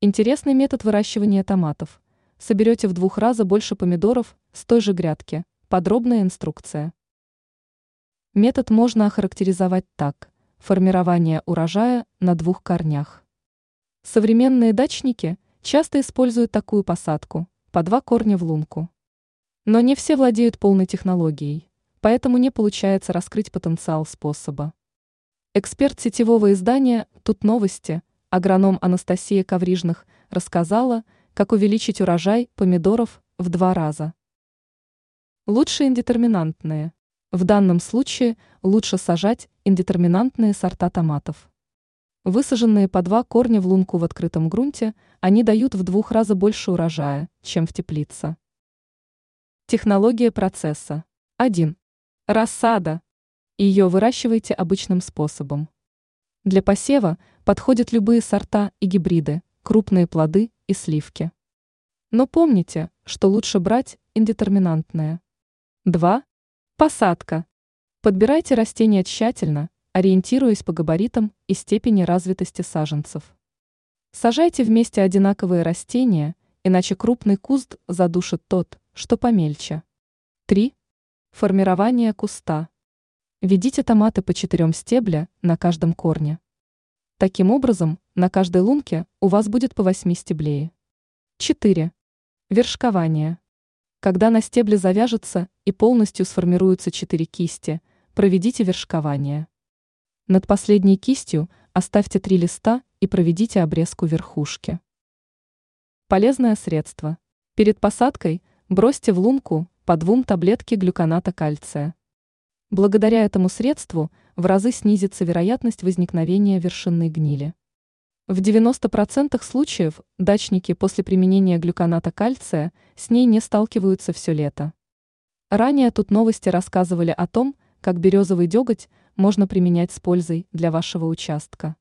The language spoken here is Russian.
Интересный метод выращивания томатов. Соберете в двух раза больше помидоров с той же грядки. Подробная инструкция. Метод можно охарактеризовать так. Формирование урожая на двух корнях. Современные дачники часто используют такую посадку, по два корня в лунку. Но не все владеют полной технологией, поэтому не получается раскрыть потенциал способа. Эксперт сетевого издания «Тут новости» агроном Анастасия Коврижных рассказала, как увеличить урожай помидоров в два раза. Лучше индетерминантные. В данном случае лучше сажать индетерминантные сорта томатов. Высаженные по два корня в лунку в открытом грунте, они дают в двух раза больше урожая, чем в теплице. Технология процесса. 1. Рассада. Ее выращивайте обычным способом. Для посева подходят любые сорта и гибриды, крупные плоды и сливки. Но помните, что лучше брать индетерминантное. 2. Посадка. Подбирайте растения тщательно, ориентируясь по габаритам и степени развитости саженцев. Сажайте вместе одинаковые растения, иначе крупный куст задушит тот, что помельче. 3. Формирование куста. Ведите томаты по четырем стебля на каждом корне. Таким образом, на каждой лунке у вас будет по 8 стеблей. 4. Вершкование. Когда на стебле завяжется и полностью сформируются 4 кисти, проведите вершкование. Над последней кистью оставьте 3 листа и проведите обрезку верхушки. Полезное средство. Перед посадкой бросьте в лунку по двум таблетки глюконата кальция. Благодаря этому средству в разы снизится вероятность возникновения вершинной гнили. В 90% случаев дачники после применения глюконата кальция с ней не сталкиваются все лето. Ранее тут новости рассказывали о том, как березовый деготь можно применять с пользой для вашего участка.